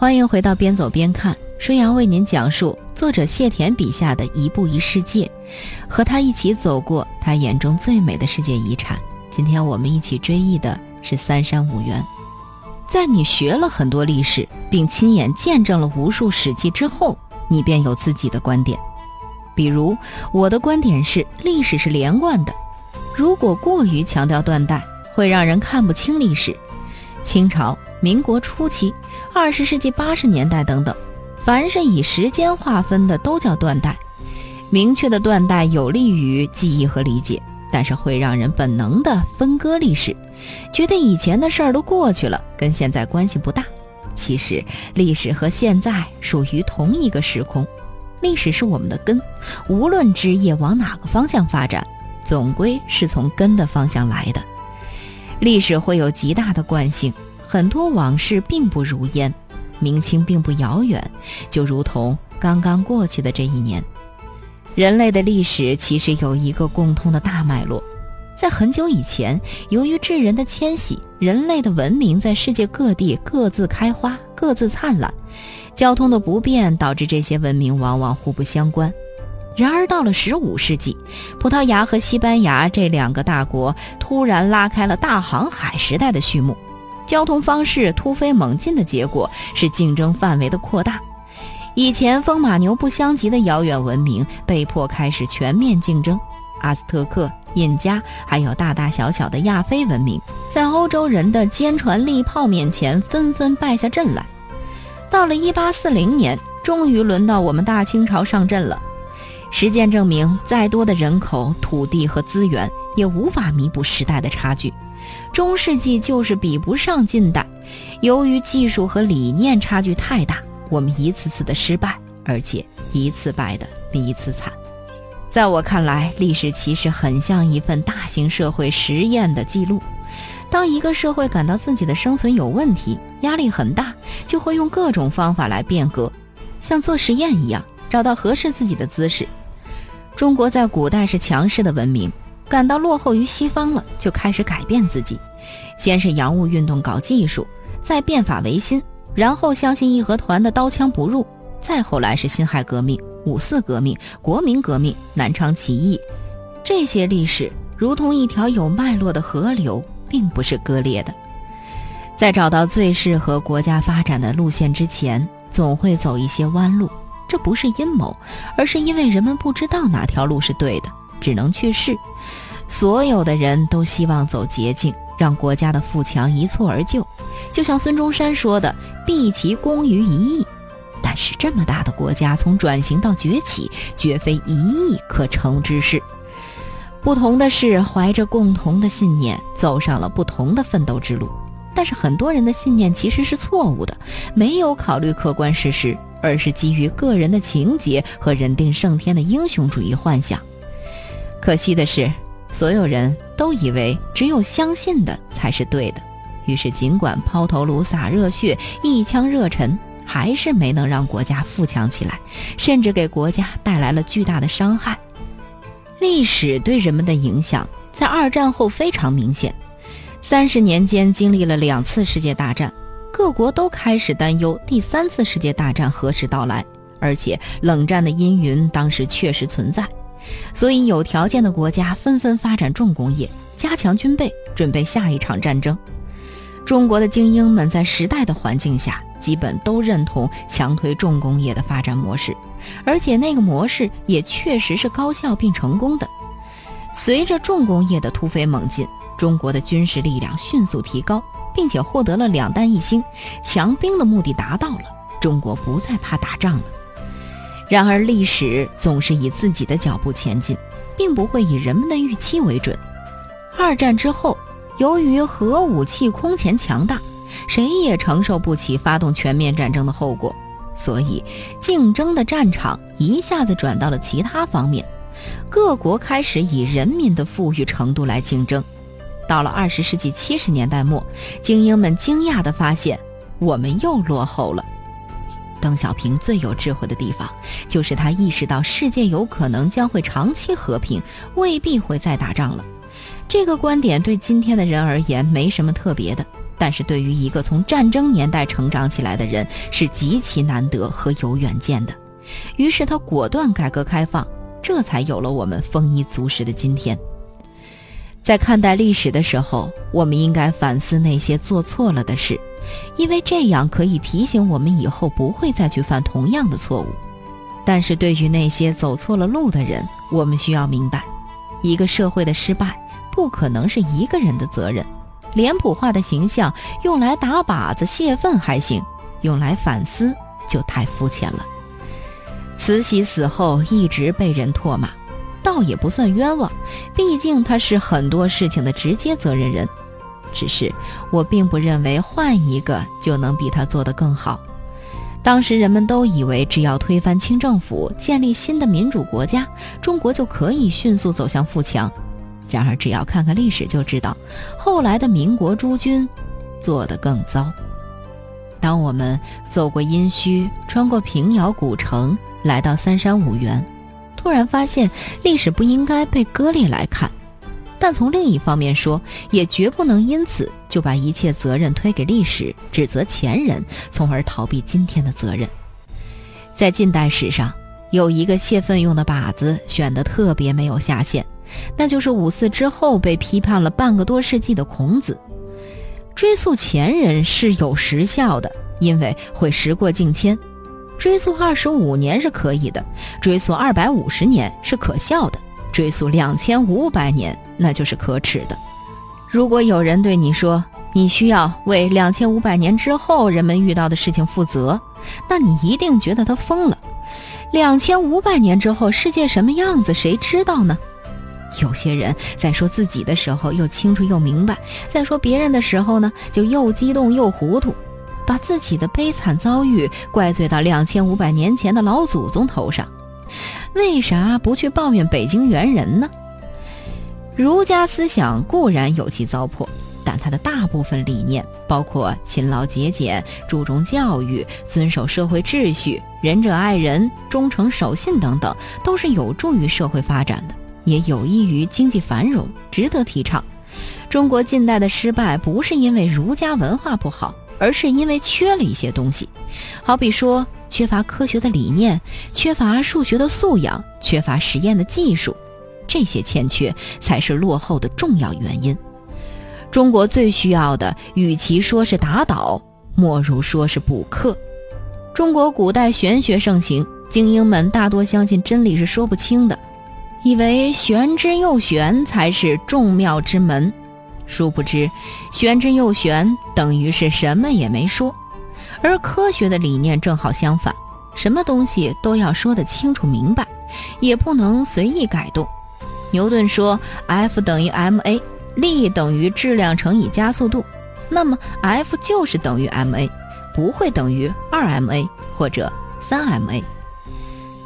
欢迎回到边走边看，孙杨为您讲述作者谢田笔下的一步一世界，和他一起走过他眼中最美的世界遗产。今天我们一起追忆的是三山五园。在你学了很多历史，并亲眼见证了无数史记之后，你便有自己的观点。比如，我的观点是历史是连贯的，如果过于强调断代，会让人看不清历史。清朝。民国初期、二十世纪八十年代等等，凡是以时间划分的都叫断代。明确的断代有利于记忆和理解，但是会让人本能的分割历史，觉得以前的事儿都过去了，跟现在关系不大。其实历史和现在属于同一个时空，历史是我们的根，无论枝叶往哪个方向发展，总归是从根的方向来的。历史会有极大的惯性。很多往事并不如烟，明清并不遥远，就如同刚刚过去的这一年。人类的历史其实有一个共通的大脉络，在很久以前，由于智人的迁徙，人类的文明在世界各地各自开花、各自灿烂。交通的不便导致这些文明往往互不相关。然而到了十五世纪，葡萄牙和西班牙这两个大国突然拉开了大航海时代的序幕。交通方式突飞猛进的结果是竞争范围的扩大，以前风马牛不相及的遥远文明被迫开始全面竞争。阿斯特克、印加，还有大大小小的亚非文明，在欧洲人的坚船利炮面前纷纷败下阵来。到了1840年，终于轮到我们大清朝上阵了。实践证明，再多的人口、土地和资源也无法弥补时代的差距。中世纪就是比不上近代，由于技术和理念差距太大，我们一次次的失败，而且一次败的比一次惨。在我看来，历史其实很像一份大型社会实验的记录。当一个社会感到自己的生存有问题，压力很大，就会用各种方法来变革，像做实验一样，找到合适自己的姿势。中国在古代是强势的文明。感到落后于西方了，就开始改变自己。先是洋务运动搞技术，再变法维新，然后相信义和团的刀枪不入，再后来是辛亥革命、五四革命、国民革命、南昌起义。这些历史如同一条有脉络的河流，并不是割裂的。在找到最适合国家发展的路线之前，总会走一些弯路。这不是阴谋，而是因为人们不知道哪条路是对的。只能去世，所有的人都希望走捷径，让国家的富强一蹴而就。就像孙中山说的：“毕其功于一役。”但是这么大的国家，从转型到崛起，绝非一役可成之事。不同的是，怀着共同的信念，走上了不同的奋斗之路。但是很多人的信念其实是错误的，没有考虑客观事实，而是基于个人的情节和人定胜天的英雄主义幻想。可惜的是，所有人都以为只有相信的才是对的，于是尽管抛头颅洒热血，一腔热忱，还是没能让国家富强起来，甚至给国家带来了巨大的伤害。历史对人们的影响在二战后非常明显，三十年间经历了两次世界大战，各国都开始担忧第三次世界大战何时到来，而且冷战的阴云当时确实存在。所以，有条件的国家纷纷发展重工业，加强军备，准备下一场战争。中国的精英们在时代的环境下，基本都认同强推重工业的发展模式，而且那个模式也确实是高效并成功的。随着重工业的突飞猛进，中国的军事力量迅速提高，并且获得了两弹一星，强兵的目的达到了。中国不再怕打仗了。然而，历史总是以自己的脚步前进，并不会以人们的预期为准。二战之后，由于核武器空前强大，谁也承受不起发动全面战争的后果，所以竞争的战场一下子转到了其他方面。各国开始以人民的富裕程度来竞争。到了二十世纪七十年代末，精英们惊讶地发现，我们又落后了。邓小平最有智慧的地方，就是他意识到世界有可能将会长期和平，未必会再打仗了。这个观点对今天的人而言没什么特别的，但是对于一个从战争年代成长起来的人，是极其难得和有远见的。于是他果断改革开放。这才有了我们丰衣足食的今天。在看待历史的时候，我们应该反思那些做错了的事，因为这样可以提醒我们以后不会再去犯同样的错误。但是对于那些走错了路的人，我们需要明白，一个社会的失败不可能是一个人的责任。脸谱化的形象用来打靶子泄愤还行，用来反思就太肤浅了。慈禧死后一直被人唾骂，倒也不算冤枉，毕竟她是很多事情的直接责任人。只是我并不认为换一个就能比他做得更好。当时人们都以为只要推翻清政府，建立新的民主国家，中国就可以迅速走向富强。然而，只要看看历史就知道，后来的民国诸君做得更糟。当我们走过殷墟，穿过平遥古城。来到三山五园，突然发现历史不应该被割裂来看，但从另一方面说，也绝不能因此就把一切责任推给历史，指责前人，从而逃避今天的责任。在近代史上，有一个泄愤用的靶子选得特别没有下限，那就是五四之后被批判了半个多世纪的孔子。追溯前人是有时效的，因为会时过境迁。追溯二十五年是可以的，追溯二百五十年是可笑的，追溯两千五百年那就是可耻的。如果有人对你说你需要为两千五百年之后人们遇到的事情负责，那你一定觉得他疯了。两千五百年之后世界什么样子，谁知道呢？有些人在说自己的时候又清楚又明白，在说别人的时候呢，就又激动又糊涂。把自己的悲惨遭遇怪罪到两千五百年前的老祖宗头上，为啥不去抱怨北京猿人呢？儒家思想固然有其糟粕，但它的大部分理念，包括勤劳节俭、注重教育、遵守社会秩序、仁者爱人、忠诚守信等等，都是有助于社会发展的，也有益于经济繁荣，值得提倡。中国近代的失败，不是因为儒家文化不好。而是因为缺了一些东西，好比说缺乏科学的理念，缺乏数学的素养，缺乏实验的技术，这些欠缺才是落后的重要原因。中国最需要的，与其说是打倒，莫如说是补课。中国古代玄学盛行，精英们大多相信真理是说不清的，以为玄之又玄才是众妙之门。殊不知，玄之又玄等于是什么也没说，而科学的理念正好相反，什么东西都要说得清楚明白，也不能随意改动。牛顿说 F 等于 ma，力等于质量乘以加速度，那么 F 就是等于 ma，不会等于二 ma 或者三 ma。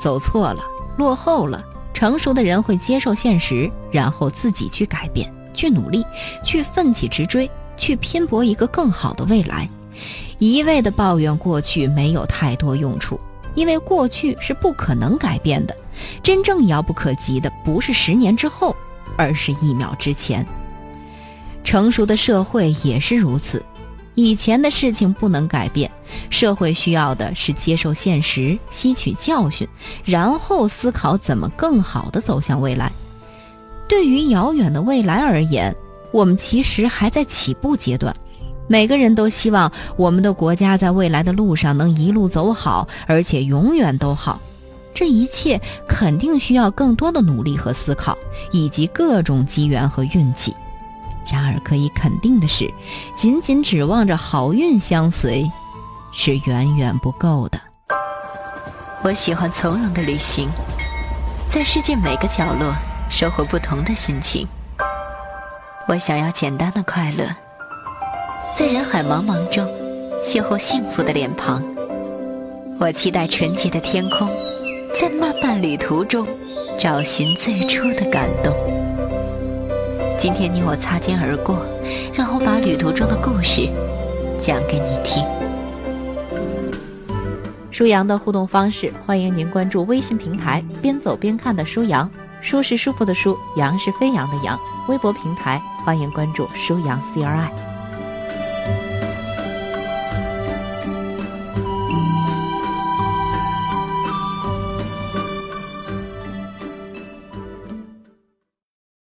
走错了，落后了，成熟的人会接受现实，然后自己去改变。去努力，去奋起直追，去拼搏一个更好的未来。一味的抱怨过去没有太多用处，因为过去是不可能改变的。真正遥不可及的不是十年之后，而是一秒之前。成熟的社会也是如此，以前的事情不能改变，社会需要的是接受现实，吸取教训，然后思考怎么更好的走向未来。对于遥远的未来而言，我们其实还在起步阶段。每个人都希望我们的国家在未来的路上能一路走好，而且永远都好。这一切肯定需要更多的努力和思考，以及各种机缘和运气。然而，可以肯定的是，仅仅指望着好运相随，是远远不够的。我喜欢从容的旅行，在世界每个角落收获不同的心情。我想要简单的快乐，在人海茫茫中邂逅幸福的脸庞。我期待纯洁的天空，在漫漫旅途中找寻最初的感动。今天你我擦肩而过，让我把旅途中的故事讲给你听。舒阳的互动方式，欢迎您关注微信平台“边走边看”的舒阳，舒是舒服的舒，阳是飞扬的阳。微博平台欢迎关注舒阳 CRI。